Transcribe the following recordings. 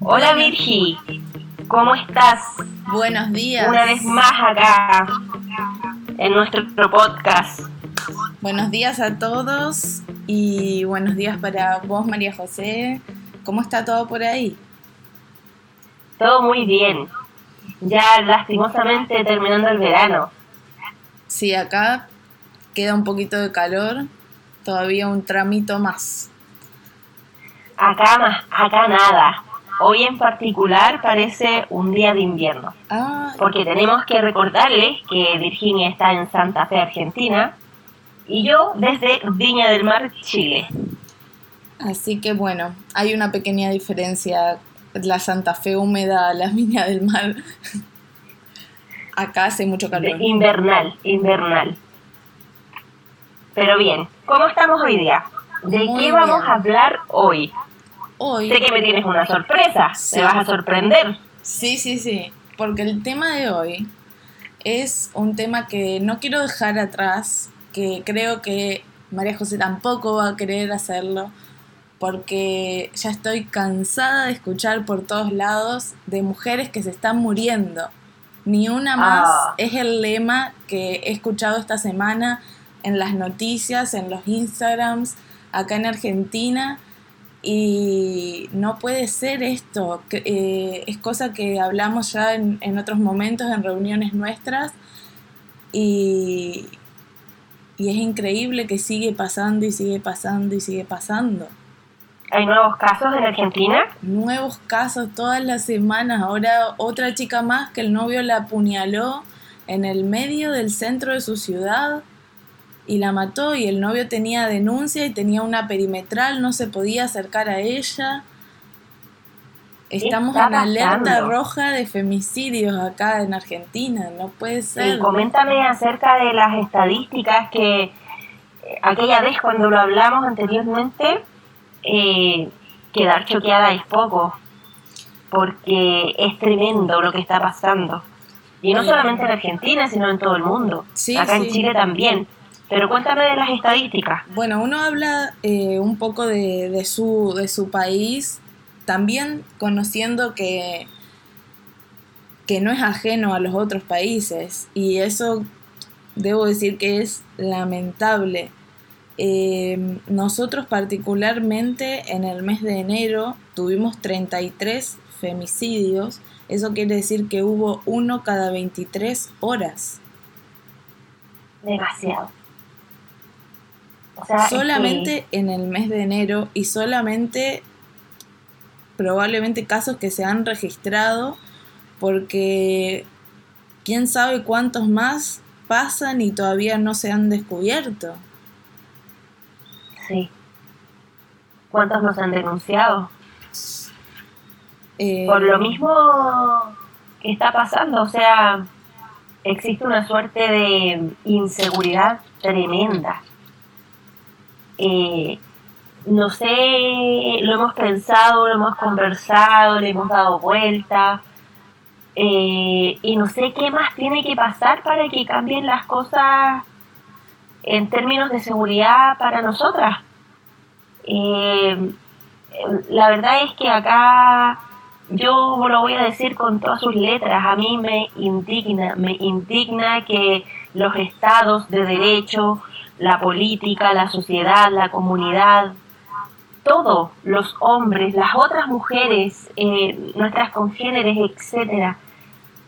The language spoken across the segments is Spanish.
Hola Virgi, ¿cómo estás? Buenos días. Una vez más acá en nuestro podcast. Buenos días a todos y buenos días para vos María José. ¿Cómo está todo por ahí? Todo muy bien. Ya lastimosamente terminando el verano. Sí, acá queda un poquito de calor, todavía un tramito más. Acá más, acá nada. Hoy en particular parece un día de invierno. Ah, Porque tenemos que recordarles que Virginia está en Santa Fe, Argentina, y yo desde Viña del Mar, Chile. así que bueno, hay una pequeña diferencia. La Santa Fe húmeda, la Viña del Mar. Acá hace mucho calor. Invernal, invernal. Pero bien, ¿cómo estamos hoy día? ¿De Muy qué vamos bien. a hablar hoy? Hoy, Sé que me tienes una sorpresa, Sí. te vas a sorprender. Sí, sí, sí, porque el tema de hoy es un tema que no quiero dejar atrás, que creo que María José tampoco va a querer hacerlo, porque ya estoy cansada de escuchar por todos lados de mujeres que se están muriendo. Ni una más Ah. es el lema que he escuchado esta semana en las noticias, en los Instagrams, acá en Argentina. Y no puede ser esto, eh, es cosa que hablamos ya en, en otros momentos, en reuniones nuestras, y, y es increíble que sigue pasando y sigue pasando y sigue pasando. ¿Hay nuevos casos en Argentina? Nuevos casos todas las semanas, ahora otra chica más que el novio la apuñaló en el medio del centro de su ciudad y la mató y el novio tenía denuncia y tenía una perimetral, no se podía acercar a ella. Estamos en alerta pasando? roja de femicidios acá en Argentina, no puede ser. Coméntame acerca de las estadísticas que eh, aquella vez cuando lo hablamos anteriormente, eh, quedar choqueada es poco, porque es tremendo lo que está pasando. Y no solamente en Argentina, sino en todo el mundo. Sí, Acá sí. en Chile también. Pero cuéntame de las estadísticas. Bueno, uno habla eh, un poco de, de su, de su país, también conociendo que, que no es ajeno a los otros países, y eso debo decir que es lamentable. Eh, nosotros particularmente en el mes de enero tuvimos 33 femicidios, eso quiere decir que hubo uno cada 23 horas. Demasiado. O sea, es que- solamente en el mes de enero y solamente probablemente casos que se han registrado porque quién sabe cuántos más pasan y todavía no se han descubierto. Sí. ¿Cuántos nos han denunciado? Eh, por lo mismo que está pasando, o sea, existe una suerte de inseguridad tremenda. Eh, no sé, lo hemos pensado, lo hemos conversado, le hemos dado vuelta, eh, y no sé qué más tiene que pasar para que cambien las cosas en términos de seguridad para nosotras. Eh, la verdad es que acá yo lo voy a decir con todas sus letras, a mí me indigna, me indigna que los estados de derecho, la política, la sociedad, la comunidad, todos los hombres, las otras mujeres, eh, nuestras congéneres, etcétera,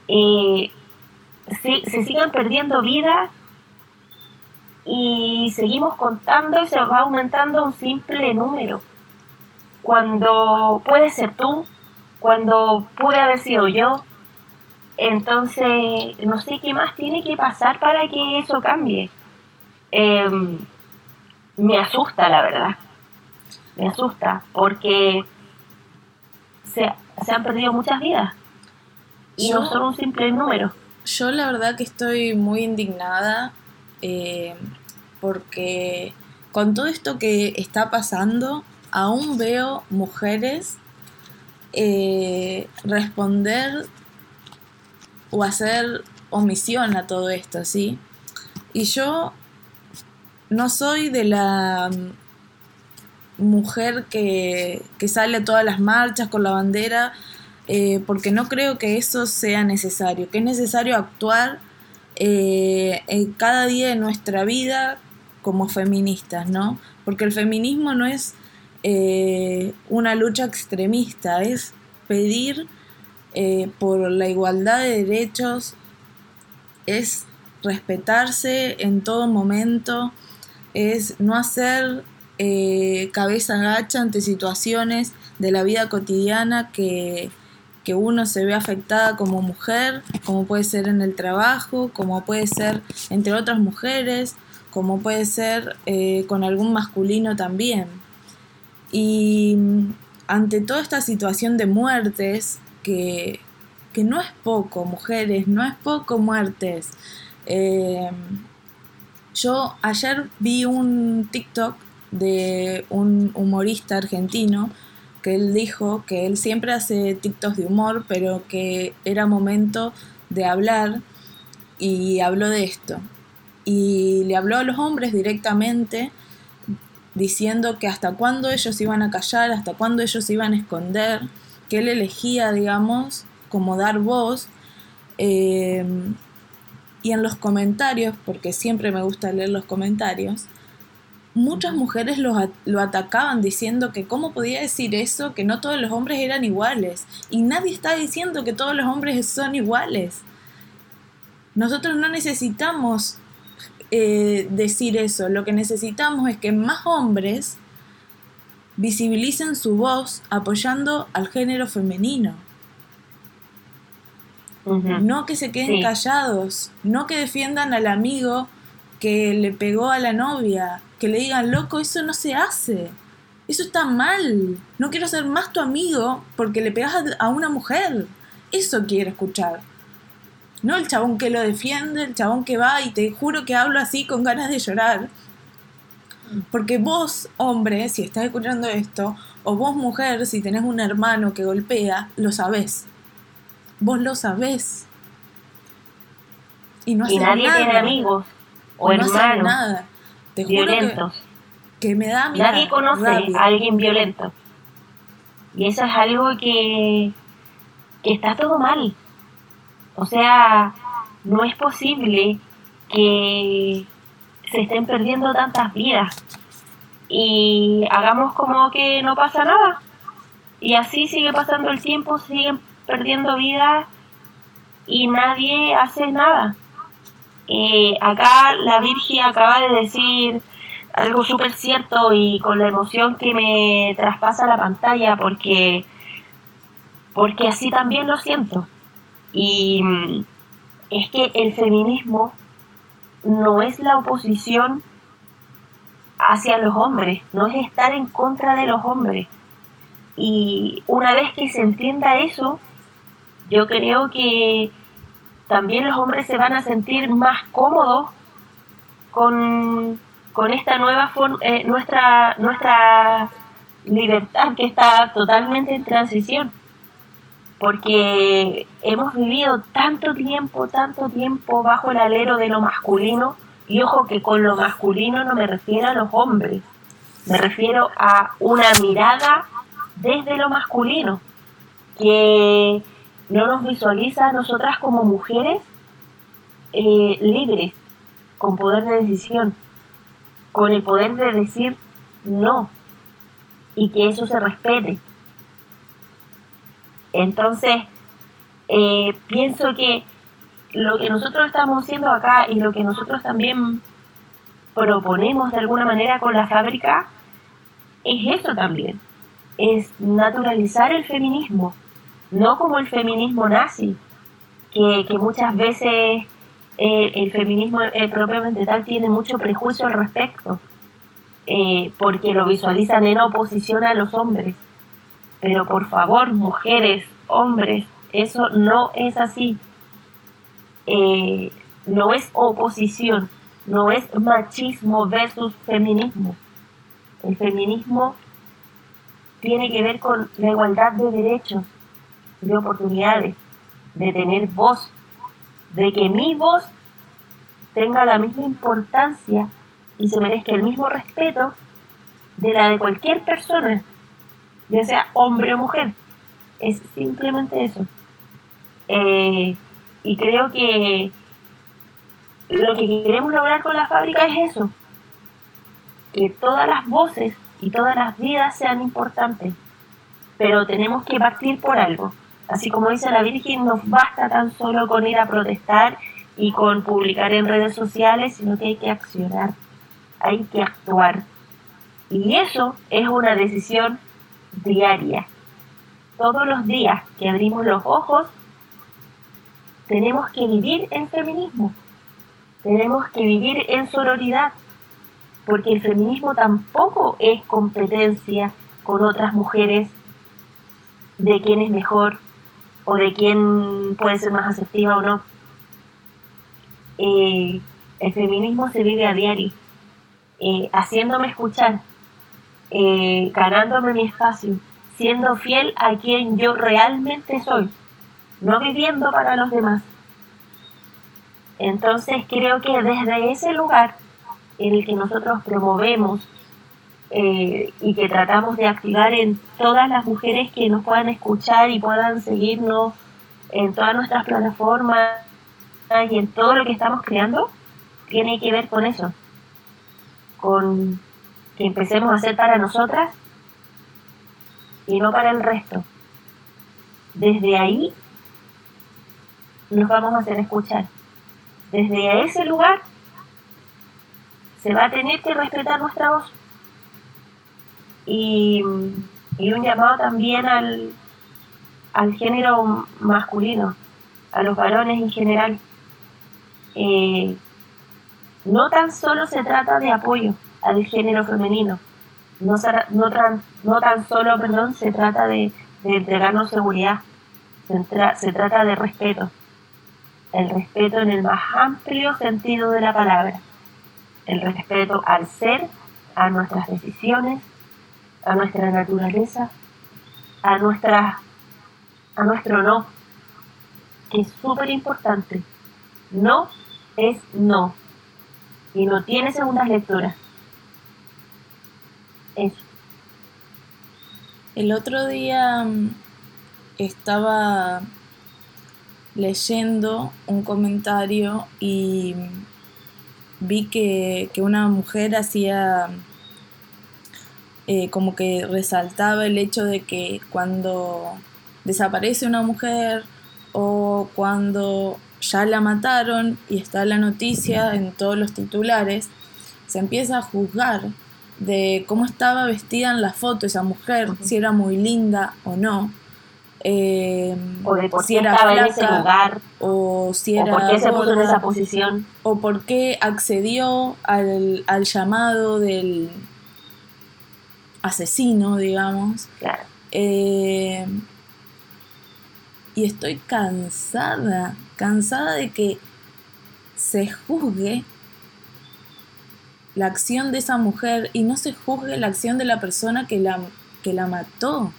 eh, se, sigan perdiendo vidas y seguimos contando y se va aumentando un simple número. Cuando puede ser tú, cuando pude haber sido yo, entonces no sé qué más tiene que pasar para que eso cambie. Em, me asusta, la verdad. Me asusta porque se, se han perdido muchas vidas y no Yo- son un simple número. Yo la verdad que estoy muy indignada eh, porque con todo esto que está pasando, aún veo mujeres eh, responder o hacer omisión a todo esto, ¿sí? Y yo no soy de la mujer que, sale a todas las marchas con la bandera, eh, porque no creo que eso sea necesario, que es necesario actuar eh, en cada día de nuestra vida como feministas, ¿no? Porque el feminismo no es eh, una lucha extremista, es pedir por la igualdad de derechos, es respetarse en todo momento, es no hacer eh, cabeza agacha ante situaciones de la vida cotidiana que, uno se ve afectada como mujer, como puede ser en el trabajo, como puede ser entre otras mujeres, como puede ser eh, con algún masculino también. Y ante toda esta situación de muertes, que, que no es poco, mujeres, no es poco muertes. Eh, yo ayer vi un TikTok de un humorista argentino que él dijo que él siempre hace TikToks de humor, pero que era momento de hablar y habló de esto. Y le habló a los hombres directamente diciendo que hasta cuándo ellos iban a callar, hasta cuándo ellos iban a esconder, que él elegía, digamos, como dar voz. Eh, y en los comentarios, porque siempre me gusta leer los comentarios, muchas mujeres lo, lo, atacaban diciendo que cómo podía decir eso, que no todos los hombres eran iguales. Y nadie está diciendo que todos los hombres son iguales. Nosotros no necesitamos eh, decir eso, lo que necesitamos es que más hombres visibilicen su voz apoyando al género femenino. No que se queden callados, no que defiendan al amigo que le pegó a la novia, que le digan, loco, eso no se hace. Eso está mal. No quiero ser más tu amigo porque le pegas a una mujer. Eso quiero escuchar. No el chabón que lo defiende, el chabón que va y te juro que hablo así con ganas de llorar. Porque vos, hombre, si estás escuchando esto, o vos, mujer, si tenés un hermano que golpea, lo sabés. Vos lo sabés. Y no y nadie tiene amigos o, hermanos. nada violentos. que, me da Nadie conoce a alguien violento. Y eso es algo que, que está todo mal. O sea, no es posible que se estén perdiendo tantas vidas y hagamos como que no pasa nada. Y así sigue pasando el tiempo, siguen perdiendo vidas y nadie hace nada. Eh, acá la Virgen acaba de decir algo súper cierto y con la emoción que me traspasa la pantalla porque, porque así también lo siento. Y mm, es que el feminismo no es la oposición hacia los hombres, no es estar en contra de los hombres. Y una vez que se entienda eso, yo creo que también los hombres se van a sentir más cómodos con, esta nueva eh, nuestra, nuestra libertad que está totalmente en transición. Porque hemos vivido tanto tiempo, tanto tiempo bajo el alero de lo masculino, y ojo que con lo masculino no me refiero a los hombres, me refiero a una mirada desde lo masculino, que no nos visualiza a nosotras como mujeres eh, libres, con poder de decisión, con el poder de decir no y que eso se respete. Entonces, eh, pienso que lo que nosotros estamos haciendo acá y lo que nosotros también proponemos de alguna manera con la fábrica es eso también, es naturalizar el feminismo no como el feminismo nazi, que, muchas veces eh, el feminismo eh, propiamente tal tiene mucho prejuicio al respecto, eh, porque lo visualizan en oposición a los hombres. Pero por favor, mujeres, hombres, eso no es así. no es oposición, no es machismo versus feminismo. El feminismo tiene que ver con la igualdad de derechos de oportunidades, de tener voz, de que mi voz tenga la misma importancia y se merezca el mismo respeto de la de cualquier persona, ya sea hombre o mujer. Es simplemente eso. Eh, y creo que lo que queremos lograr con la fábrica es eso, que todas las voces y todas las vidas sean importantes, pero tenemos que partir por algo. Así como dice la Virgen, no basta tan solo con ir a protestar y con publicar en redes sociales, sino que hay que accionar, hay que actuar. Y eso es una decisión diaria. Todos los días que abrimos los ojos, tenemos que vivir en feminismo, tenemos que vivir en sororidad, porque el feminismo tampoco es competencia con otras mujeres de quién es mejor o de quién puede ser más asertiva o no. Eh, el feminismo se vive a diario, eh, haciéndome escuchar, eh, ganándome mi espacio, siendo fiel a quien yo realmente soy, no viviendo para los demás. Entonces creo que desde ese lugar en el que nosotros promovemos eh, y que tratamos de activar en todas las mujeres que nos puedan escuchar y puedan seguirnos en todas nuestras plataformas y en todo lo que estamos creando, tiene que ver con eso, con que empecemos a hacer para nosotras y no para el resto. Desde ahí nos vamos a hacer escuchar. Desde ese lugar se va a tener que respetar nuestra voz. Y, un llamado también al, al género masculino, a los varones en general. Eh, no tan solo se trata de apoyo al género femenino, no, no, no tan solo perdón, se trata de, entregarnos seguridad, se, se trata de respeto, el respeto en el más amplio sentido de la palabra el respeto al ser, a nuestras decisiones, a nuestra naturaleza, a, nuestra, a nuestro no, que es súper importante. No es no. Y no tiene segundas lecturas. Eso. El otro día mm, estaba leyendo un comentario y vi que, una mujer hacía eh, como que resaltaba el hecho de que cuando desaparece una mujer o cuando ya la mataron y está la noticia en todos los titulares, se empieza a juzgar de cómo estaba vestida en la foto esa mujer, si era muy linda o no. Eh, o de por si qué era estaba en ese lugar, o si era por qué se puso en esa posición, o por qué accedió al, llamado del asesino, digamos. Claro. Eh, y estoy cansada, cansada de que se juzgue la acción de esa mujer y no se juzgue la acción de la persona que la, que la mató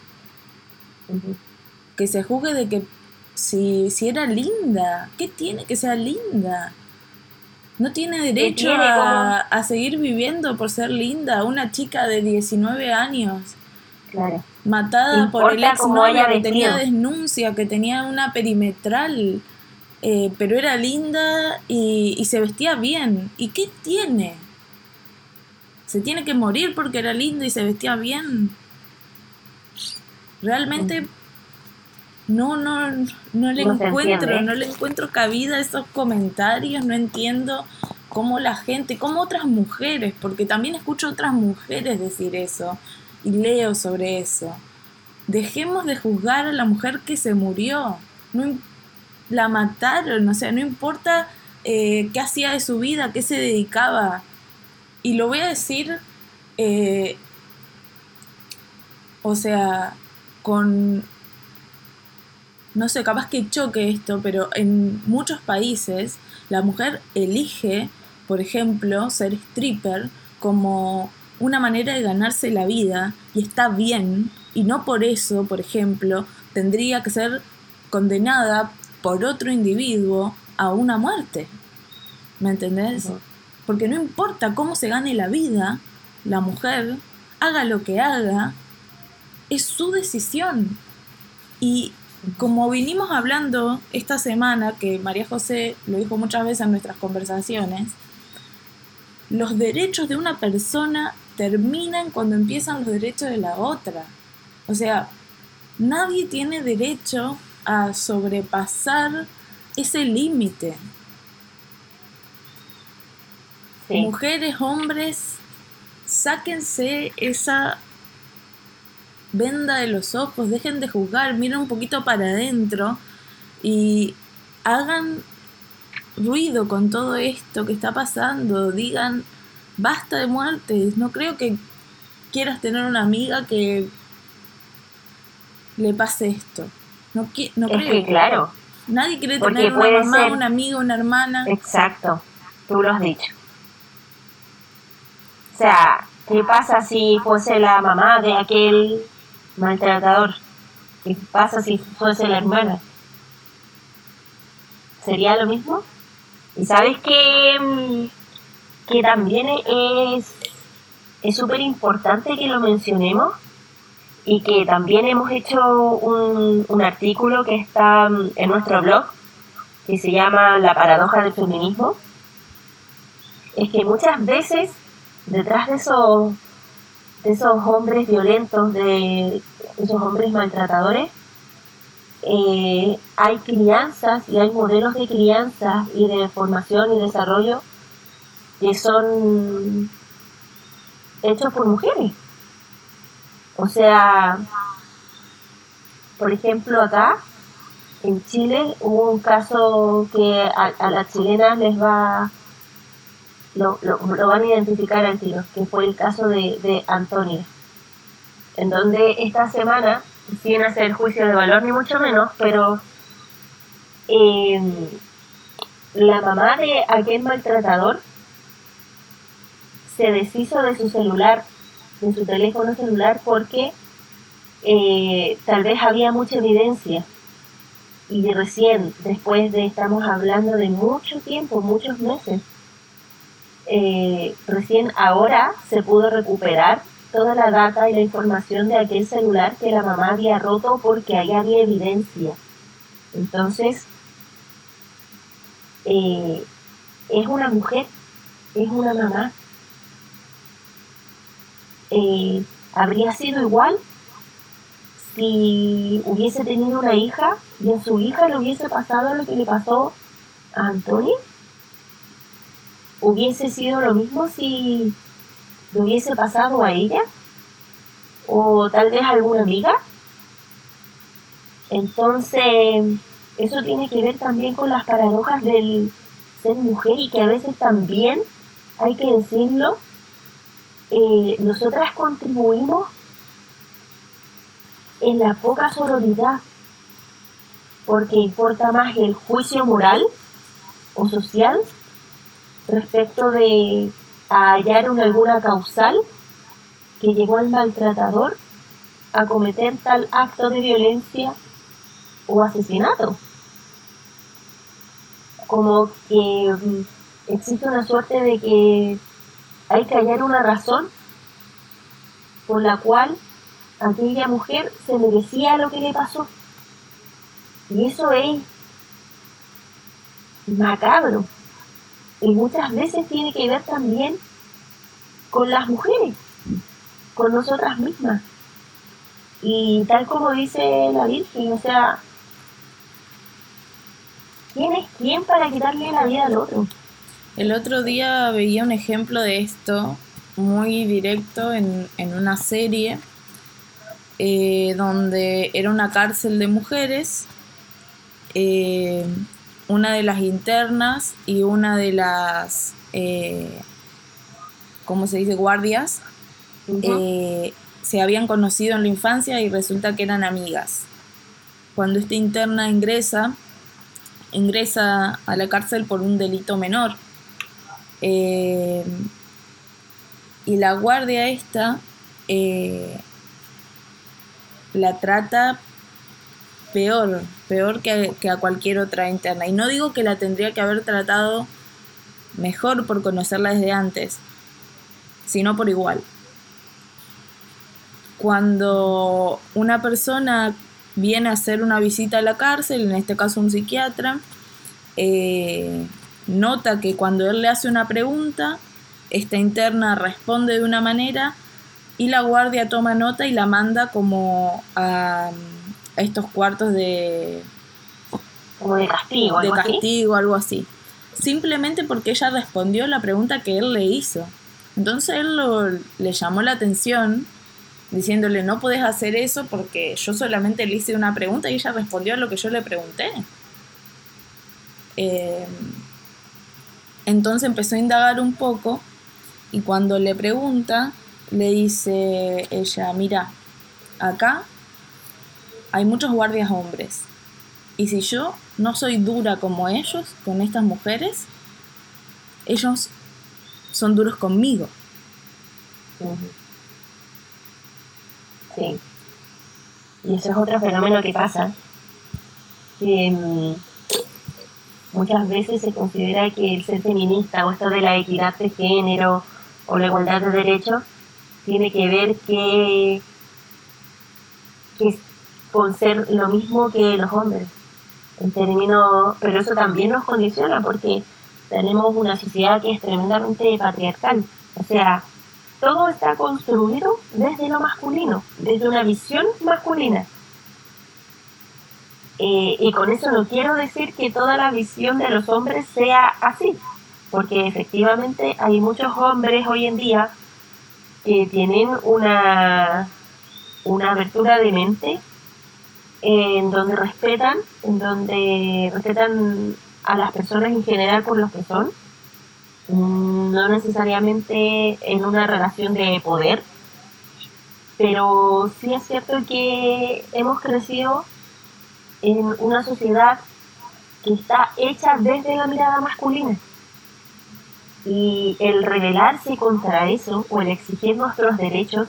que se juzgue de que si, si era linda, ¿qué tiene que ser linda? No tiene derecho a, a, seguir viviendo por ser linda, una chica de 19 años. Claro. Matada por el ex novio que tenía denuncia, que tenía una perimetral, eh, pero era linda y, y se vestía bien. ¿Y qué tiene? ¿Se tiene que morir porque era linda y se vestía bien? Realmente no, no, no le encuentro, no le encuentro cabida a esos comentarios, no entiendo cómo la gente, cómo otras mujeres, porque también escucho otras mujeres decir eso y leo sobre eso. Dejemos de juzgar a la mujer que se murió, no, la mataron, o sea, no importa eh, qué hacía de su vida, qué se dedicaba. Y lo voy a decir, eh, o sea, con no sé, capaz que choque esto, pero en muchos países la mujer elige, por ejemplo, ser stripper como una manera de ganarse la vida y está bien, y no por eso, por ejemplo, tendría que ser condenada por otro individuo a una muerte. ¿Me entendés? Porque no importa cómo se gane la vida, la mujer haga lo que haga, es su decisión. Y como vinimos hablando esta semana, que María José lo dijo muchas veces en nuestras conversaciones, los derechos de una persona terminan cuando empiezan los derechos de la otra. O sea, nadie tiene derecho a sobrepasar ese límite. Mujeres, hombres, sáquense esa venda de los ojos, dejen de juzgar, miren un poquito para adentro y hagan ruido con todo esto que está pasando, digan basta de muertes, no creo que quieras tener una amiga que le pase esto. No, no creo. Que, claro. Nadie quiere tener una mamá, una amiga, una hermana. Exacto, tú lo has dicho. O sea, ¿qué pasa si fuese la mamá de aquel maltratador. ¿Qué pasa si fuese la hermana? ¿Sería lo mismo? Y sabes que, mm, que también es es súper importante que lo mencionemos y que también hemos hecho un, un artículo que está mm, en nuestro blog que se llama La paradoja del feminismo. Es que muchas veces detrás de esos de esos hombres violentos, de esos hombres maltratadores, eh, hay crianzas y hay modelos de crianza y de formación y desarrollo que son hechos por mujeres. O sea, por ejemplo, acá en Chile hubo un caso que a, a las chilenas les va lo, lo, van a identificar al tiro, que fue el caso de, de Antonia, en donde esta semana, sin hacer juicio de valor ni mucho menos, pero em, la mamá de aquel maltratador se deshizo de su celular, de su teléfono celular, porque eh, tal vez había mucha evidencia. Y recién, después de, estamos hablando de mucho tiempo, muchos meses, eh, recién ahora se pudo recuperar toda la data y la información de aquel celular que la mamá había roto porque ahí había evidencia. Entonces, eh, es una mujer, es una mamá. Eh, ¿Habría sido igual si hubiese tenido una hija y a su hija le hubiese pasado lo que le pasó a Antonio? Hubiese sido lo mismo si le hubiese pasado a ella o tal vez a alguna amiga. Entonces, eso tiene que ver también con las paradojas del ser mujer y que a veces también, hay que decirlo, eh, nosotras contribuimos en la poca sororidad, porque importa más el juicio moral o social respecto de hallar una alguna causal que llevó al maltratador a cometer tal acto de violencia o asesinato. Como que mm, existe una suerte de que hay que hallar una razón por la cual aquella mujer se merecía lo que le pasó. Y eso es macabro y muchas veces tiene que ver también con las mujeres, con nosotras mismas. Y tal como dice la Virgen, o sea, ¿quién es quién para quitarle la vida al otro? El otro día veía un ejemplo de esto muy directo en, una serie eh, donde era una cárcel de mujeres. Eh, una de las internas y una de las, eh, ¿cómo se dice?, guardias, eh, se habían conocido en la infancia y resulta que eran amigas. Cuando esta interna ingresa, ingresa a la cárcel por un delito menor. Eh, y la guardia esta la trata peor, peor que, a cualquier otra interna. Y no digo que la tendría que haber tratado mejor por conocerla desde antes, sino por igual. cuando una persona viene a hacer una visita a la cárcel, en este caso un psiquiatra, eh, nota que cuando él le hace una pregunta, esta interna responde de una manera y la guardia toma nota y la manda como a, estos cuartos de... Como de castigo. De castigo, algo así. Simplemente porque ella respondió la pregunta que él le hizo. Entonces él le llamó la atención diciéndole no puedes hacer eso porque yo solamente le hice una pregunta y ella respondió a lo que yo le pregunté. Eh, entonces empezó a indagar un poco y cuando le pregunta, le dice ella, mira, acá hay muchos guardias hombres. Y si yo no soy dura como ellos, con estas mujeres, ellos son duros conmigo. Sí. Y eso es otro fenómeno que pasa, que mm, muchas veces se considera que el ser feminista o esto de la equidad de género o la igualdad de derechos tiene que ver que, que con ser lo mismo que los hombres en términos pero eso también nos condiciona porque tenemos una sociedad que es tremendamente patriarcal o sea todo está construido desde lo masculino, desde una visión masculina. Eh, y con eso no quiero decir que toda la visión de los hombres sea así, porque efectivamente hay muchos hombres hoy en día que tienen una, una abertura de mente en donde respetan, en donde respetan a las personas en general por lo que son, Mm, no necesariamente en una relación de poder, pero sí es cierto que hemos crecido en una sociedad que está hecha desde la mirada masculina. Y el rebelarse contra eso o el exigir nuestros derechos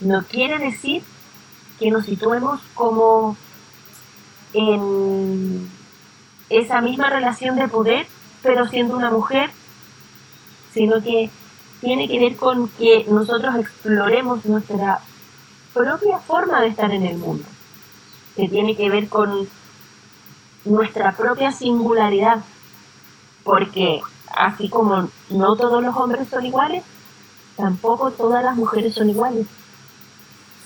no quiere decir que nos situemos como en esa misma relación de poder, pero siendo una mujer sino que tiene que ver con que nosotros exploremos nuestra propia forma de estar en el mundo, que tiene que ver con nuestra propia singularidad, porque así como no todos los hombres son iguales, tampoco todas las mujeres son iguales.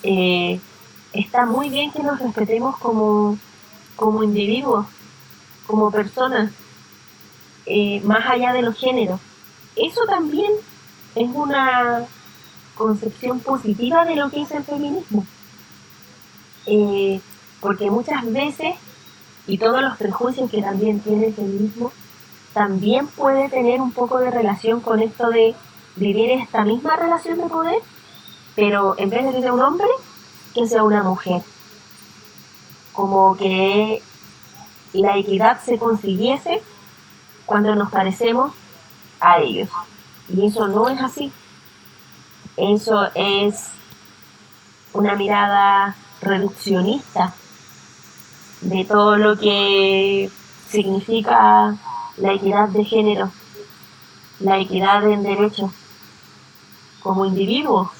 Eh, está muy bien que nos respetemos como, como individuos, como personas, eh, más allá de los géneros eso también es una concepción positiva de lo que es el feminismo. Eh, porque muchas veces, y todos los prejuicios que también tiene el feminismo, también puede tener un poco de relación con esto de vivir esta misma relación de poder, pero en vez de sea un hombre, que sea una mujer. Como que la equidad se consiguiese cuando nos parecemos a ellos. Y eso no es así. Eso es una mirada reduccionista de todo lo que significa la equidad de género, la equidad en derechos como individuo,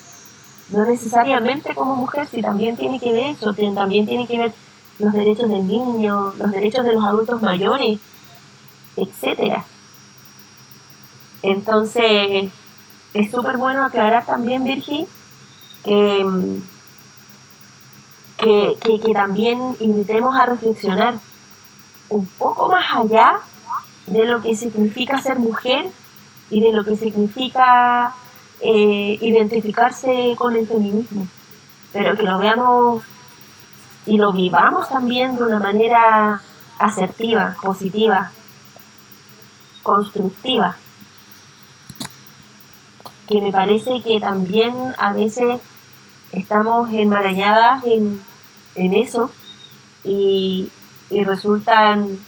no necesariamente como mujer, si también tiene que ver eso, también tiene que ver los derechos del niño, los derechos de los adultos mayores, etcétera. Entonces, es súper bueno aclarar también, Virgi, que, que, también invitemos a reflexionar un poco más allá de lo que significa ser mujer y de lo que significa eh, identificarse con el feminismo, pero que lo veamos y lo vivamos también de una manera asertiva, positiva, constructiva. Que me parece que también a veces estamos enmarañadas en, eso y, resultan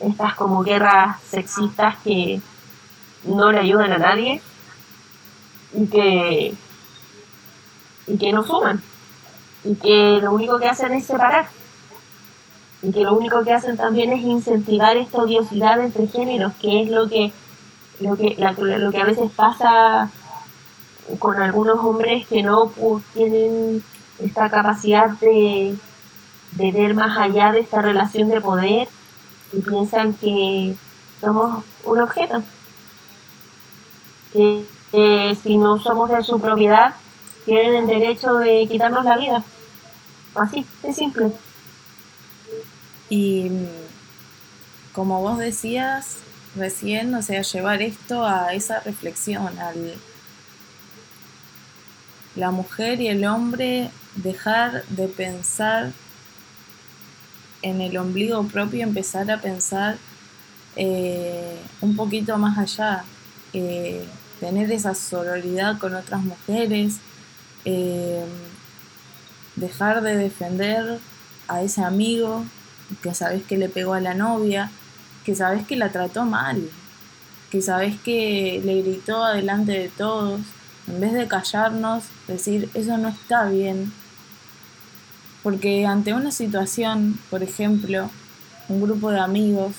estas como guerras sexistas que no le ayudan a nadie y que, y que no suman y que lo único que hacen es separar y que lo único que hacen también es incentivar esta odiosidad entre géneros que es lo que lo que, lo que a veces pasa con algunos hombres que no pues, tienen esta capacidad de, de ver más allá de esta relación de poder y piensan que somos un objeto. Que si no somos de su propiedad, tienen el derecho de quitarnos la vida. Así, es simple. Y como vos decías recién, o sea, llevar esto a esa reflexión, al la mujer y el hombre dejar de pensar en el ombligo propio, empezar a pensar eh, un poquito más allá, eh, tener esa sororidad con otras mujeres, eh, dejar de defender a ese amigo que sabes que le pegó a la novia, que sabes que la trató mal, que sabes que le gritó adelante de todos, en vez de callarnos, decir, eso no está bien. Porque ante una situación, por ejemplo, un grupo de amigos,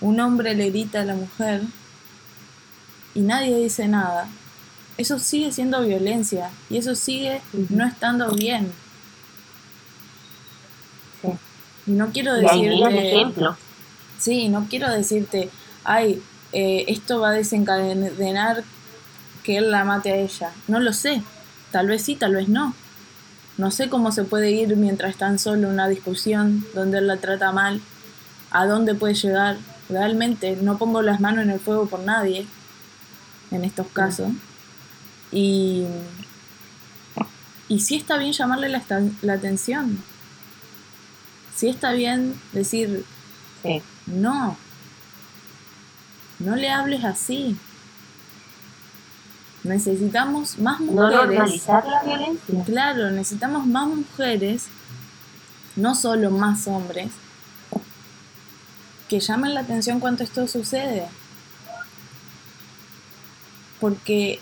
un hombre le grita a la mujer y nadie dice nada, eso sigue siendo violencia y eso sigue no estando bien. Y no quiero decirte... ejemplo. Sí, no quiero decirte, ay, eh, esto va a desencadenar que él la mate a ella. No lo sé. Tal vez sí, tal vez no. No sé cómo se puede ir mientras están solo en una discusión donde él la trata mal. A dónde puede llegar. Realmente no pongo las manos en el fuego por nadie en estos casos. Y, y sí está bien llamarle la, la atención. Sí está bien decir, no, no le hables así. Necesitamos más mujeres. No normalizar la violencia. Claro, necesitamos más mujeres, no solo más hombres, que llamen la atención cuando esto sucede. Porque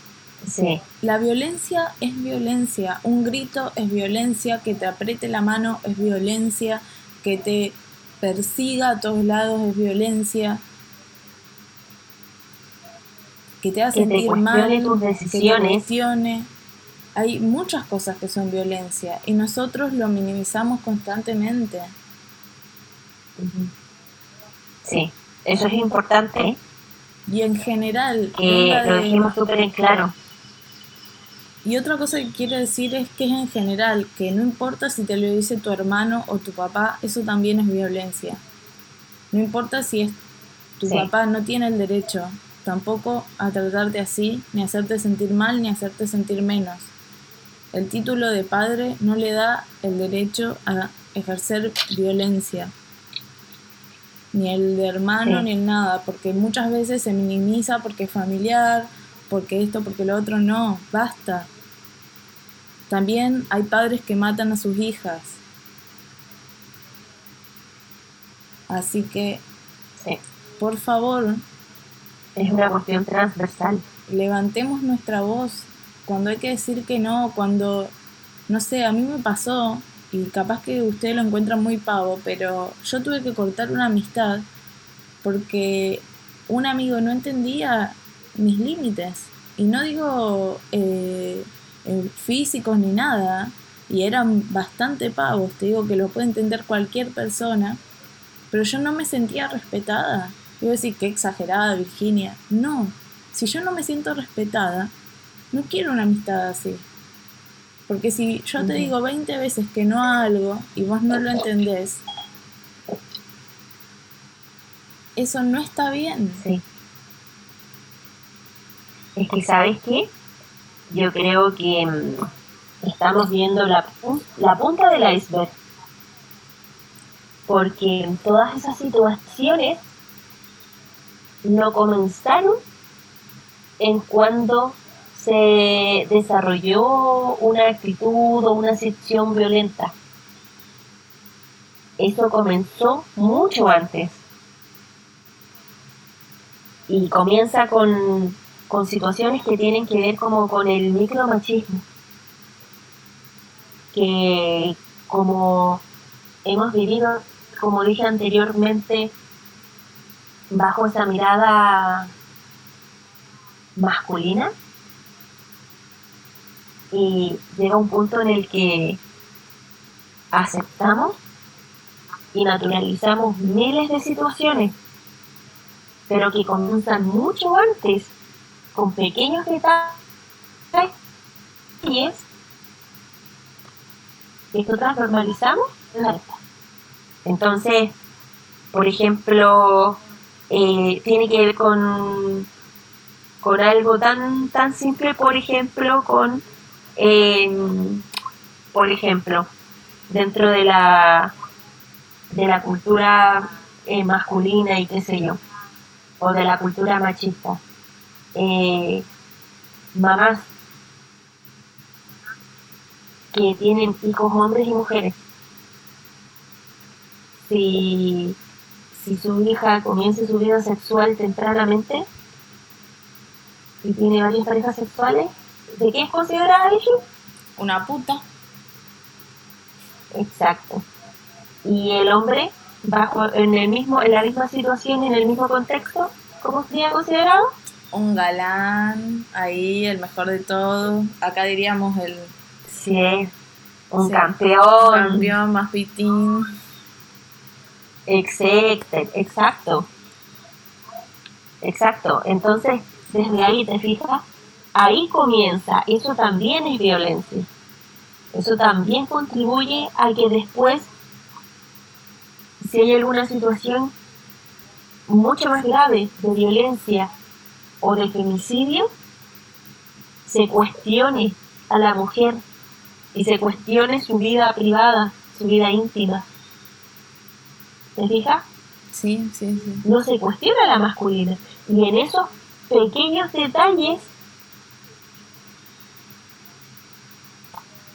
la violencia es violencia, un grito es violencia, que te apriete la mano es violencia, que te persiga a todos lados es violencia, que te hace sentir mal, tus decisiones. que te Hay muchas cosas que son violencia y nosotros lo minimizamos constantemente. Sí, eso es importante. Y en general... Lo dijimos súper en claro. Y otra cosa que quiero decir es que es en general, que no importa si te lo dice tu hermano o tu papá, eso también es violencia. No importa si es tu papá, no tiene el derecho tampoco a tratarte así, ni hacerte sentir mal, ni hacerte sentir menos. El título de padre no le da el derecho a ejercer violencia, ni el de hermano, ni el nada, porque muchas veces se minimiza porque es familiar, porque esto, porque lo otro, no, basta. También hay padres que matan a sus hijas. Así que, por favor, es una cuestión transversal. Levantemos nuestra voz cuando hay que decir que no, cuando, no sé, a mí me pasó, y capaz que ustedes lo encuentran muy pavo, pero yo tuve que cortar una amistad porque un amigo no entendía mis límites. Y no digo eh, eh, físicos ni nada, y eran bastante pavos, te digo que lo puede entender cualquier persona, pero yo no me sentía respetada. Yo decir, qué exagerada Virginia. No, si yo no me siento respetada, no quiero una amistad así. Porque si yo te digo 20 veces que no algo y vos no lo entendés, eso no está bien. Sí. Es que, ¿sabes qué? Yo creo que mm, estamos viendo la, la punta del iceberg. Porque todas esas situaciones no comenzaron en cuando se desarrolló una actitud o una sección violenta. Eso comenzó mucho antes. Y comienza con, con situaciones que tienen que ver como con el micromachismo. Que como hemos vivido, como dije anteriormente, bajo esa mirada masculina, y llega un punto en el que aceptamos y naturalizamos miles de situaciones, pero que comienzan mucho antes, con pequeños detalles, y es que nosotras normalizamos Entonces, por ejemplo, eh, tiene que ver con, con algo tan, tan simple, por ejemplo, con, em, por ejemplo, dentro de la, de la cultura eh, masculina y qué sé yo, o de la cultura machista. Eh, mamás que tienen hijos hombres y mujeres. Si si su hija comienza su vida sexual tempranamente y tiene varias parejas sexuales, ¿de qué es considerada eso? Una puta. Exacto. Y el hombre, bajo en el mismo, en la misma situación, en el mismo contexto, ¿cómo sería considerado? Un galán, ahí el mejor de todo. Acá diríamos el. Sí, un campeón. Un campeón más pitín. Exacto, exacto. Exacto. Entonces, desde ahí te fijas, ahí comienza. Eso también es violencia. Eso también contribuye a que después, si hay alguna situación mucho más grave de violencia o de femicidio, se cuestione a la mujer y se cuestione su vida privada, su vida íntima. ¿Te fijas? Sí, sí, sí. No se cuestiona la masculina. Y en esos pequeños detalles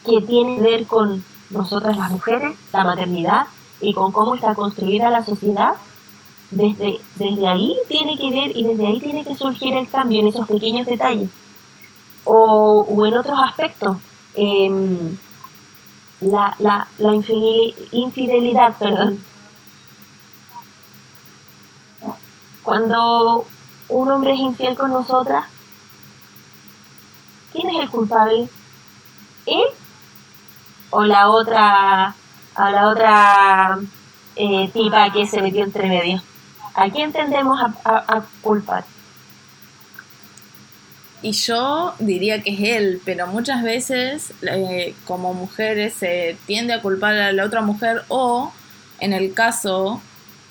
que tienen que ver con nosotras las mujeres, la maternidad y con cómo está construida la sociedad, desde, desde ahí tiene que ver y desde ahí tiene que surgir el cambio en esos pequeños detalles. O, en otros aspectos. Em, la, la, la infidelidad, perdón Cuando un hombre es infiel con nosotras, ¿quién es el culpable? ¿Él o la otra, a la otra eh, tipa que se metió entre medio? ¿A quién tendemos a, culpar? Y yo diría que es él, pero muchas veces eh, como mujeres se tiende a culpar a la otra mujer o en el caso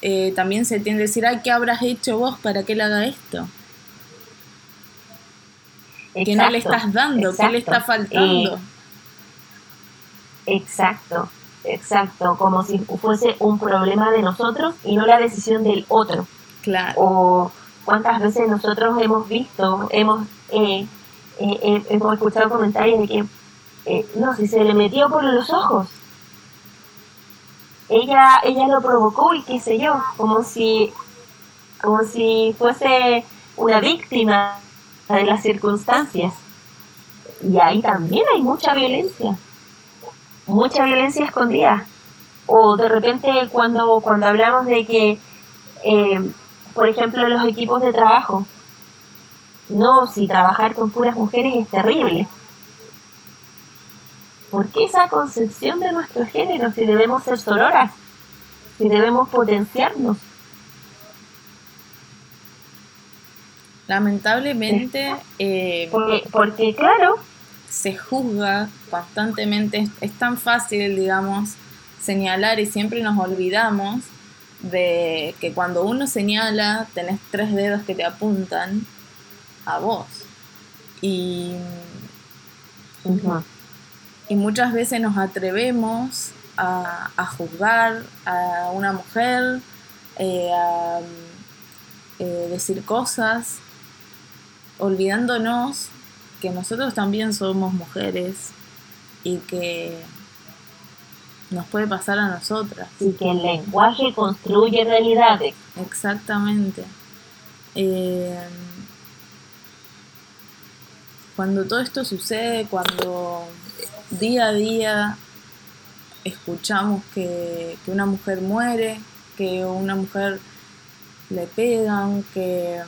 eh, también se tiende a decir, ay, ¿qué habrás hecho vos para que él haga esto? que no le estás dando, que le está faltando. Eh, exacto, exacto, como si fuese un problema de nosotros y no la decisión del otro. Claro. O cuántas veces nosotros hemos visto, hemos, eh, hemos escuchado comentarios de que, no, si se le metió por los ojos, ella, ella lo provocó y qué sé yo, como si, como si fuese una víctima de las circunstancias. Y ahí también hay mucha violencia, mucha violencia escondida. O de repente cuando, cuando hablamos de que, eh, por ejemplo, los equipos de trabajo, no, si trabajar con puras mujeres es terrible. ¿Por qué esa concepción de nuestro género si debemos ser sororas? Si debemos potenciarnos. Lamentablemente, eh, porque, claro, se juzga constantemente, es, tan fácil, digamos, señalar y siempre nos olvidamos de que cuando uno señala tenés tres dedos que te apuntan a vos. Y y muchas veces nos atrevemos a, juzgar a una mujer, eh, a eh, decir cosas, olvidándonos que nosotros también somos mujeres y que nos puede pasar a nosotras. Y que el lenguaje construye realidades. Exactamente. Eh, cuando todo esto sucede, cuando día a día escuchamos que, una mujer muere, que una mujer le pegan, que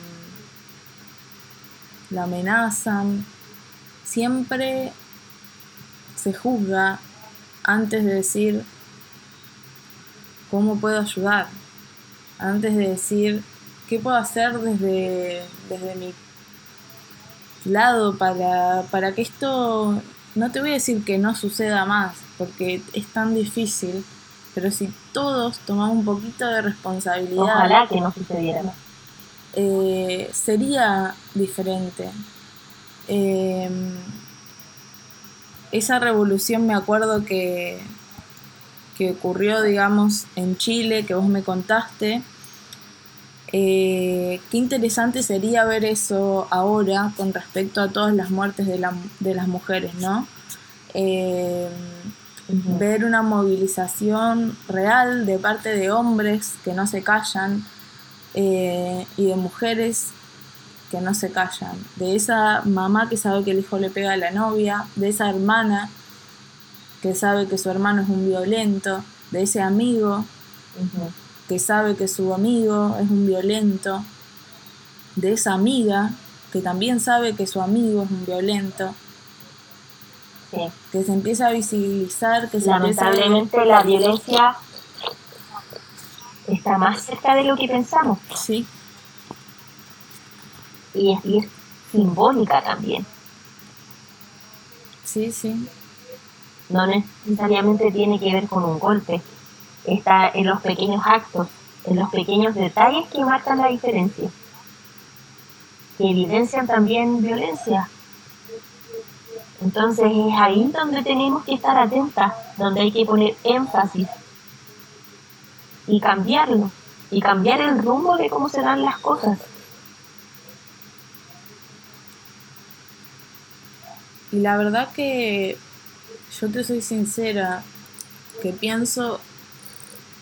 mm, la amenazan, siempre se juzga antes de decir cómo puedo ayudar, antes de decir qué puedo hacer desde, desde mi lado para, para que esto, no te voy a decir que no suceda más, porque es tan difícil, pero si todos tomamos un poquito de responsabilidad... Ojalá que no sucediera. Eh, sería diferente. Eh, esa revolución me acuerdo que, que ocurrió, digamos, en Chile, que vos me contaste. Eh, qué interesante sería ver eso ahora con respecto a todas las muertes de, las mujeres, ¿no? Ver una movilización real de parte de hombres que no se callan, eh, y de mujeres que no se callan, de esa mamá que sabe que el hijo le pega a la novia, de esa hermana que sabe que su hermano es un violento, de ese amigo que sabe que su amigo es un violento, de esa amiga que también sabe que su amigo es un violento. Que se empieza a visibilizar, que se Lamentablemente la violencia está más cerca de lo que pensamos. Sí. Y es, simbólica también. Sí, sí. No necesariamente tiene que ver con un golpe. Está en los pequeños actos, en los pequeños detalles que marcan la diferencia. Que evidencian también violencia. Entonces es ahí donde tenemos que estar atentas, donde hay que poner énfasis y cambiarlo, y cambiar el rumbo de cómo se dan las cosas. Y la verdad que yo te soy sincera, que pienso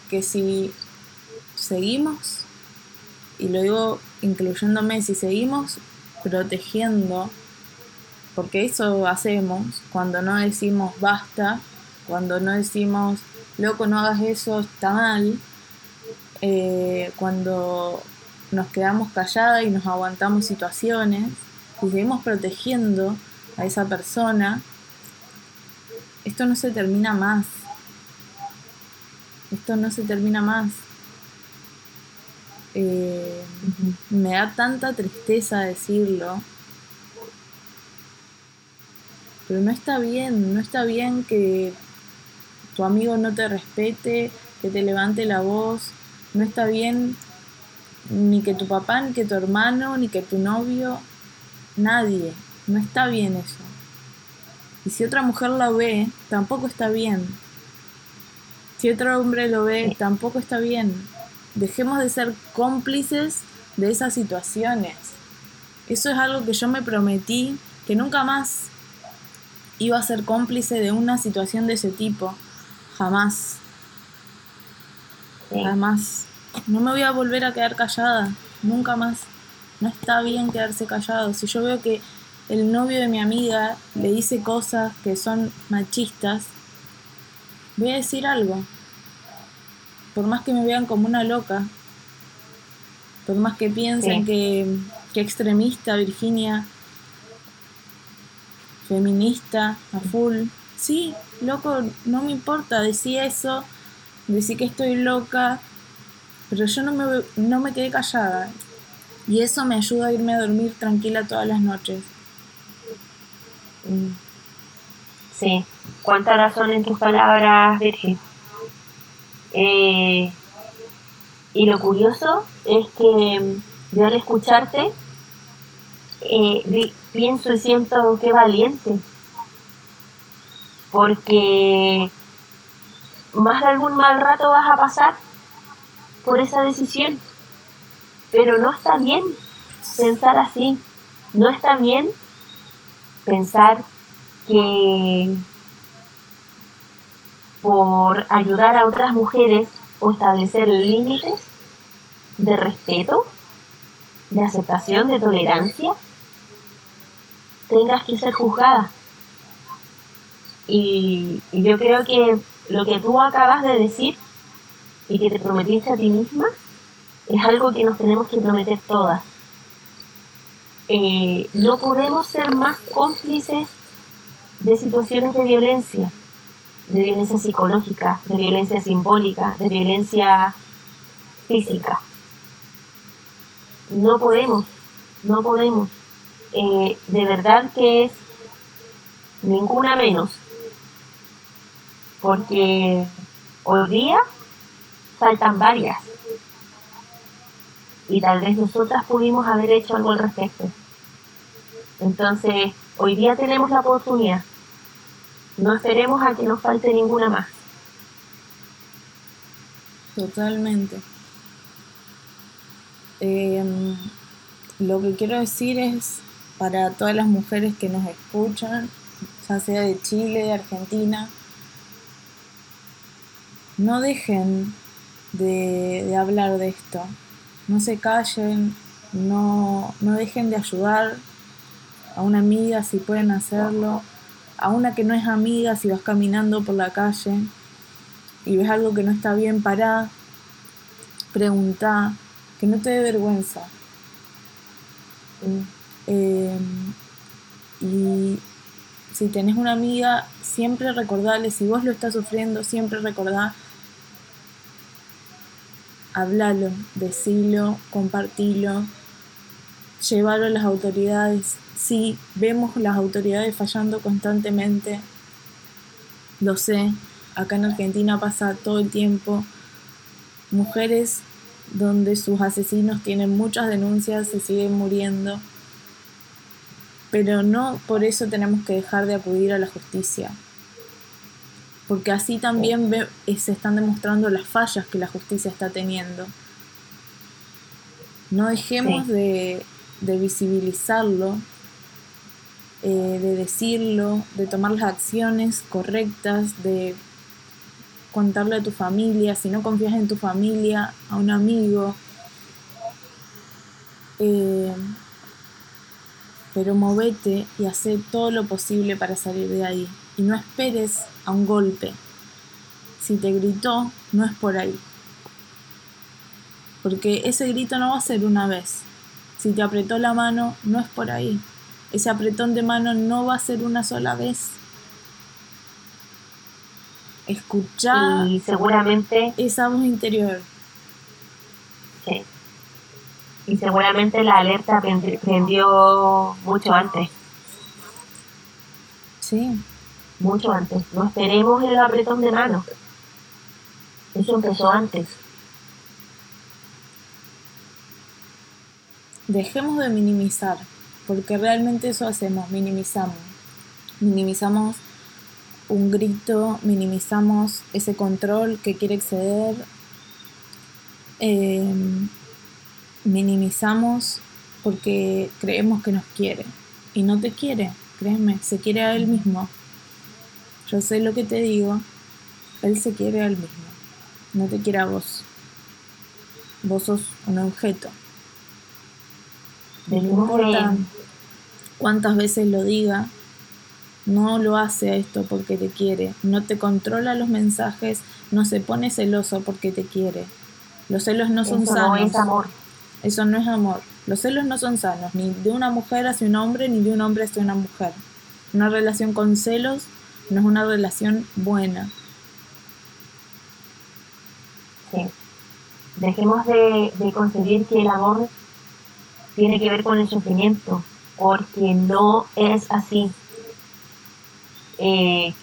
que si seguimos, y lo digo incluyéndome, si seguimos protegiendo, porque eso hacemos cuando no decimos basta, cuando no decimos, loco, no hagas eso, está mal, eh, cuando nos quedamos calladas y nos aguantamos situaciones y seguimos protegiendo a esa persona, esto no se termina más. Esto no se termina más. Eh, me da tanta tristeza decirlo, pero no está bien, no está bien que tu amigo no te respete, que te levante la voz, no está bien ni que tu papá, ni que tu hermano, ni que tu novio, nadie. No está bien eso. Y si otra mujer lo ve, tampoco está bien. Si otro hombre lo ve, tampoco está bien. Dejemos de ser cómplices de esas situaciones. Eso es algo que yo me prometí, que nunca más iba a ser cómplice de una situación de ese tipo. Jamás. Jamás. No me voy a volver a quedar callada, nunca más. No está bien quedarse callado. Si yo veo que el novio de mi amiga le dice cosas que son machistas, voy a decir algo. Por más que me vean como una loca, por más que piensen que, que extremista, Virginia, feminista, a full. Sí, loco, no me importa, decir eso, decir que estoy loca, pero yo no me, no me quedé callada. Y eso me ayuda a irme a dormir tranquila todas las noches. Mm. Sí, cuánta razón en tus palabras, Virgin. Eh, y lo curioso es que mm, yo al escucharte eh, pienso y siento que valiente. Porque más de algún mal rato vas a pasar por esa decisión. Pero no está bien pensar así. No está bien pensar que por ayudar a otras mujeres o establecer límites de respeto, de aceptación, de tolerancia, tengas que ser juzgada. Y, y yo creo que lo que tú acabas de decir y que te prometiste a ti misma es algo que nos tenemos que prometer todas. Eh, no podemos ser más cómplices de situaciones de violencia, de violencia psicológica, de violencia simbólica, de violencia física. No podemos, no podemos. Eh, de verdad que es ninguna menos. Porque hoy día faltan varias. Y tal vez nosotras pudimos haber hecho algo al respecto. Entonces, hoy día tenemos la oportunidad. No esperemos a que nos falte ninguna más. Totalmente. Em, lo que quiero decir es para todas las mujeres que nos escuchan, ya sea de Chile, de Argentina, no dejen de, de hablar de esto, no se callen, no, no dejen de ayudar a una amiga si pueden hacerlo, a una que no es amiga si vas caminando por la calle y ves algo que no está bien, pará, pregunta, que no te dé vergüenza. Eh, y si tenés una amiga, siempre recordarle, si vos lo estás sufriendo, siempre recordá, hablalo, decilo, compartilo, llevarlo a las autoridades. Si vemos las autoridades fallando constantemente, lo sé, acá en Argentina pasa todo el tiempo, mujeres donde sus asesinos tienen muchas denuncias, se siguen muriendo. Pero no por eso tenemos que dejar de acudir a la justicia, porque así también eh, se están demostrando las fallas que la justicia está teniendo. No dejemos de, visibilizarlo, eh, de decirlo, de tomar las acciones correctas, de contarle a tu familia, si no confías en tu familia, a un amigo. Eh, pero movete y haz todo lo posible para salir de ahí. Y no esperes a un golpe. Si te gritó, no es por ahí. Porque ese grito no va a ser una vez. Si te apretó la mano, no es por ahí. Ese apretón de mano no va a ser una sola vez. Escuchar y seguramente esa voz interior. Sí y seguramente la alerta prendió mucho antes. Sí. Mucho antes. No esperemos el apretón de mano. Eso empezó antes. Dejemos de minimizar, porque realmente eso hacemos, minimizamos. Minimizamos un grito, minimizamos ese control que quiere exceder. Eh, minimizamos porque creemos que nos quiere. Y no te quiere, créeme, se quiere a él mismo. Yo sé lo que te digo, él se quiere a él mismo, no te quiere a vos. Vos sos un objeto. No importa cuántas veces lo diga, no lo hace esto porque te quiere, no te controla los mensajes, no se pone celoso porque te quiere. Los celos no son sanos. amor. Eso no es amor. Los celos no son sanos, ni de una mujer hacia un hombre, ni de un hombre hacia una mujer. Una relación con celos no es una relación buena. Sí. Dejemos de, de concebir que el amor tiene que ver con el sufrimiento, porque no es así. Eh,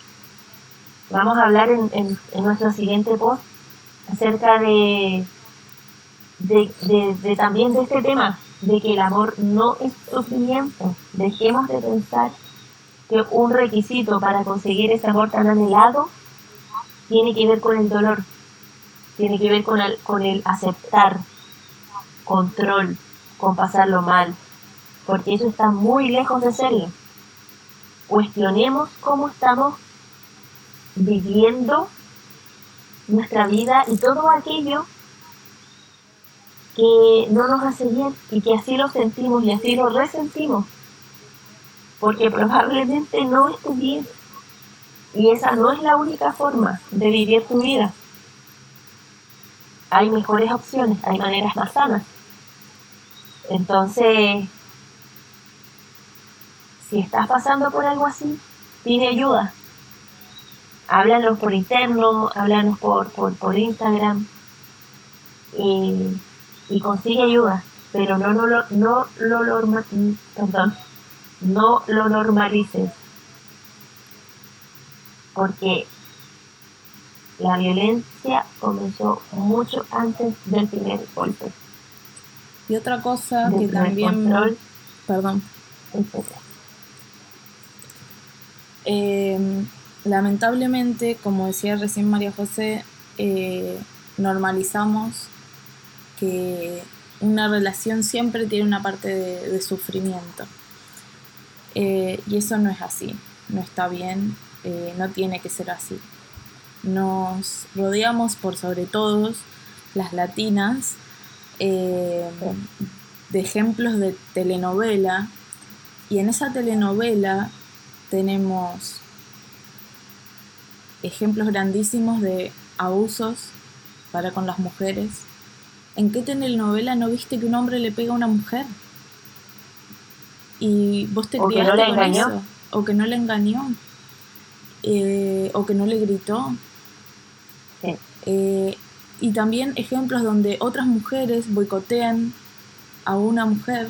vamos a hablar en, en nuestro siguiente post acerca de de, también de este tema, de que el amor no es sufrimiento. Dejemos de pensar que un requisito para conseguir ese amor tan anhelado tiene que ver con el dolor, tiene que ver con el, con el aceptar, control, con pasarlo mal, porque eso está muy lejos de serlo. Cuestionemos cómo estamos viviendo nuestra vida y todo aquello que no nos hace bien y que así lo sentimos y así lo resentimos, porque probablemente no esté bien. Y esa no es la única forma de vivir tu vida. Hay mejores opciones, hay maneras más sanas. Entonces, si estás pasando por algo así, pide ayuda. Háblanos por interno, háblanos por, por, por Instagram y, y consigue ayuda, pero no, no, no, no, lo, perdón, no lo normalices. Porque la violencia comenzó mucho antes del primer golpe. Y otra cosa que también... perdón. Em, lamentablemente, como decía recién María José, eh, normalizamos que una relación siempre tiene una parte de, sufrimiento. Eh, y eso no es así, no está bien, eh, no tiene que ser así. Nos rodeamos por sobre todo las latinas eh, de ejemplos de telenovela y en esa telenovela tenemos ejemplos grandísimos de abusos para con las mujeres. ¿En qué telenovela no viste que un hombre le pega a una mujer? Y vos te criaste con eso. O que no le engañó. Eh, o que no le gritó. Eh, y también ejemplos donde otras mujeres boicotean a una mujer.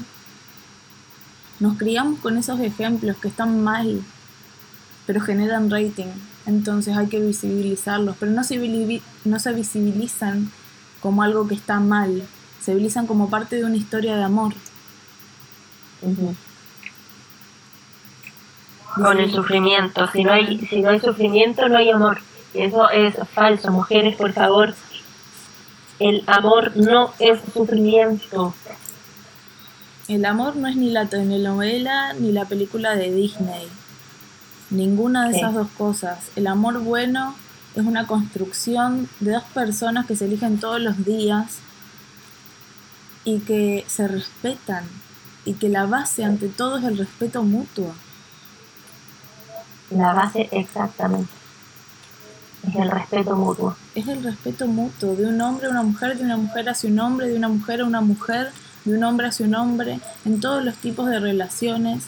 Nos criamos con esos ejemplos que están mal, pero generan rating. Entonces hay que visibilizarlos, pero no se, no se visibilizan como algo que está mal, se visibilizan como parte de una historia de amor. Con el sufrimiento, si no, hay, si no hay sufrimiento no hay amor. Eso es falso, mujeres, por favor, el amor no es sufrimiento. El amor no es ni la telenovela ni la película de Disney. Ninguna de esas dos cosas. El amor bueno es una construcción de dos personas que se eligen todos los días y que se respetan y que la base ante todo es el respeto mutuo. La base exactamente. Es el respeto mutuo. Es el respeto mutuo de un hombre a una mujer, de una mujer hacia un hombre, de una mujer a una mujer, de un hombre hacia un hombre, en todos los tipos de relaciones.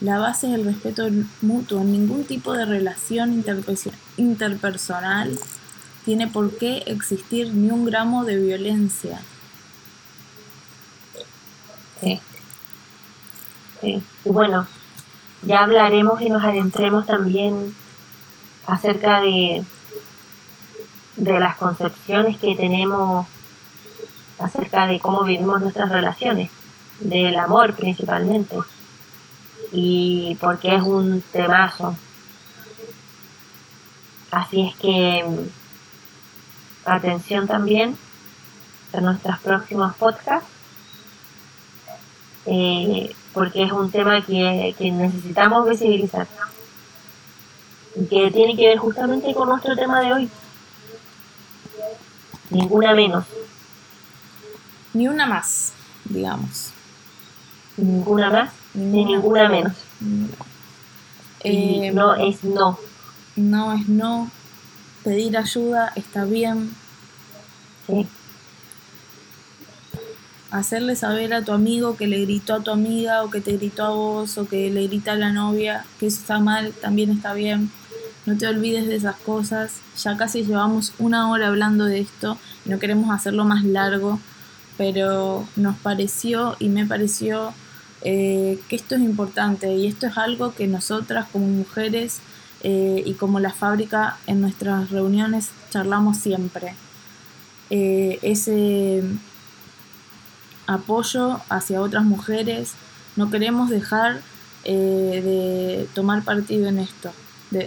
La base es el respeto mutuo. En ningún tipo de relación interpersonal tiene por qué existir ni un gramo de violencia. Sí. Sí. Y bueno, ya hablaremos y nos adentremos también acerca de, de las concepciones que tenemos acerca de cómo vivimos nuestras relaciones, del amor principalmente, y porque es un temazo. Así es que atención también a nuestros próximos podcasts, eh, porque es un tema que, que necesitamos visibilizar que tiene que ver justamente con nuestro tema de hoy. Ninguna menos. Ni una más, digamos. Ninguna más, ni ninguna menos. Eh, no es no. No es no. Pedir ayuda está bien. Sí. Hacerle saber a tu amigo que le gritó a tu amiga o que te gritó a vos o que le grita a la novia que eso está mal, también está bien no te olvides de esas cosas. Ya casi llevamos una hora hablando de esto. No queremos hacerlo más largo, pero nos pareció y me pareció eh, que esto es importante y esto es algo que nosotras como mujeres eh, y como la fábrica en nuestras reuniones charlamos siempre. Eh, ese apoyo hacia otras mujeres, no queremos dejar de tomar partido en esto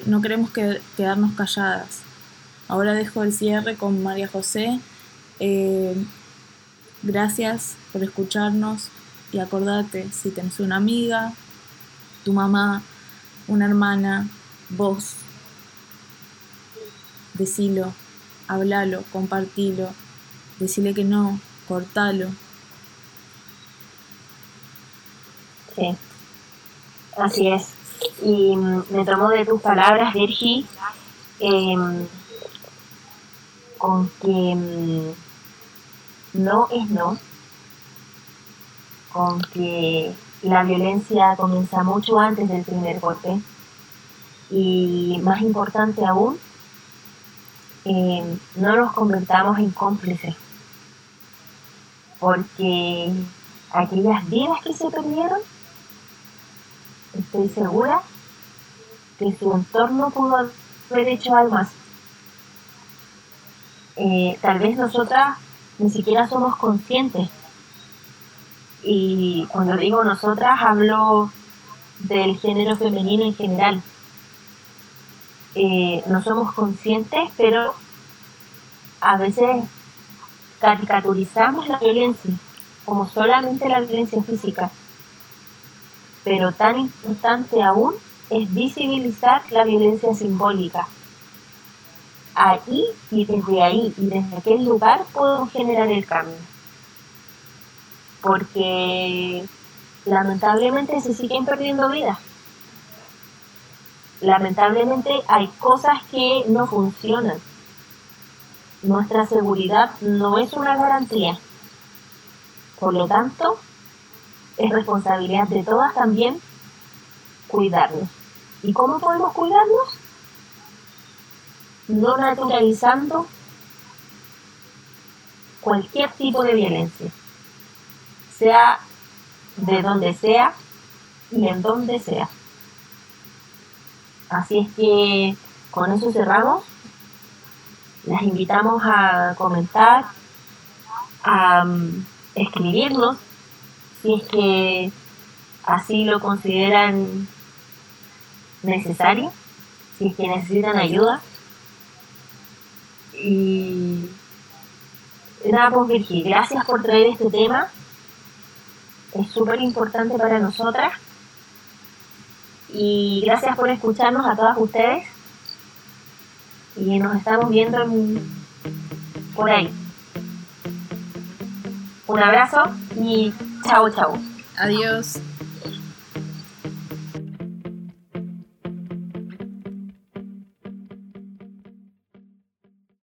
no queremos quedarnos calladas. Ahora dejo el cierre con María José. Eh, gracias por escucharnos y acordate, si tenés una amiga, tu mamá, una hermana, vos, decilo, hablalo, compartilo, decile que no, cortalo. Sí, así es y mm, me tomo de tus palabras, Virgi, em, con que mm, no es no, con que la violencia comienza mucho antes del primer golpe, Y más importante aún, eh, no nos convertamos en cómplices. Porque aquellas vidas que se perdieron, estoy segura que su entorno pudo haber hecho algo más. Eh, tal vez nosotras ni siquiera somos conscientes. Y cuando digo nosotras hablo del género femenino en general. Eh, no somos conscientes, pero a veces caricaturizamos la violencia como solamente la violencia física. Pero tan importante aún es visibilizar la violencia simbólica. Ahí y desde ahí y desde aquel lugar podemos generar el cambio. Porque lamentablemente se siguen perdiendo vidas. Lamentablemente hay cosas que no funcionan. Nuestra seguridad no es una garantía. Por lo tanto, es responsabilidad de todas también cuidarnos. ¿Y cómo podemos cuidarnos? No naturalizando cualquier tipo de violencia, sea de donde sea y en donde sea. Así es que con eso cerramos. Las invitamos a comentar, a um, escribirnos, si es que así lo consideran necesario, si es que necesitan ayuda. Y nada, pues Virgi, gracias por traer este tema es súper importante para nosotras. Y gracias por escucharnos a todas ustedes. Y nos estamos viendo por ahí. Un abrazo y chao, chao. Adiós.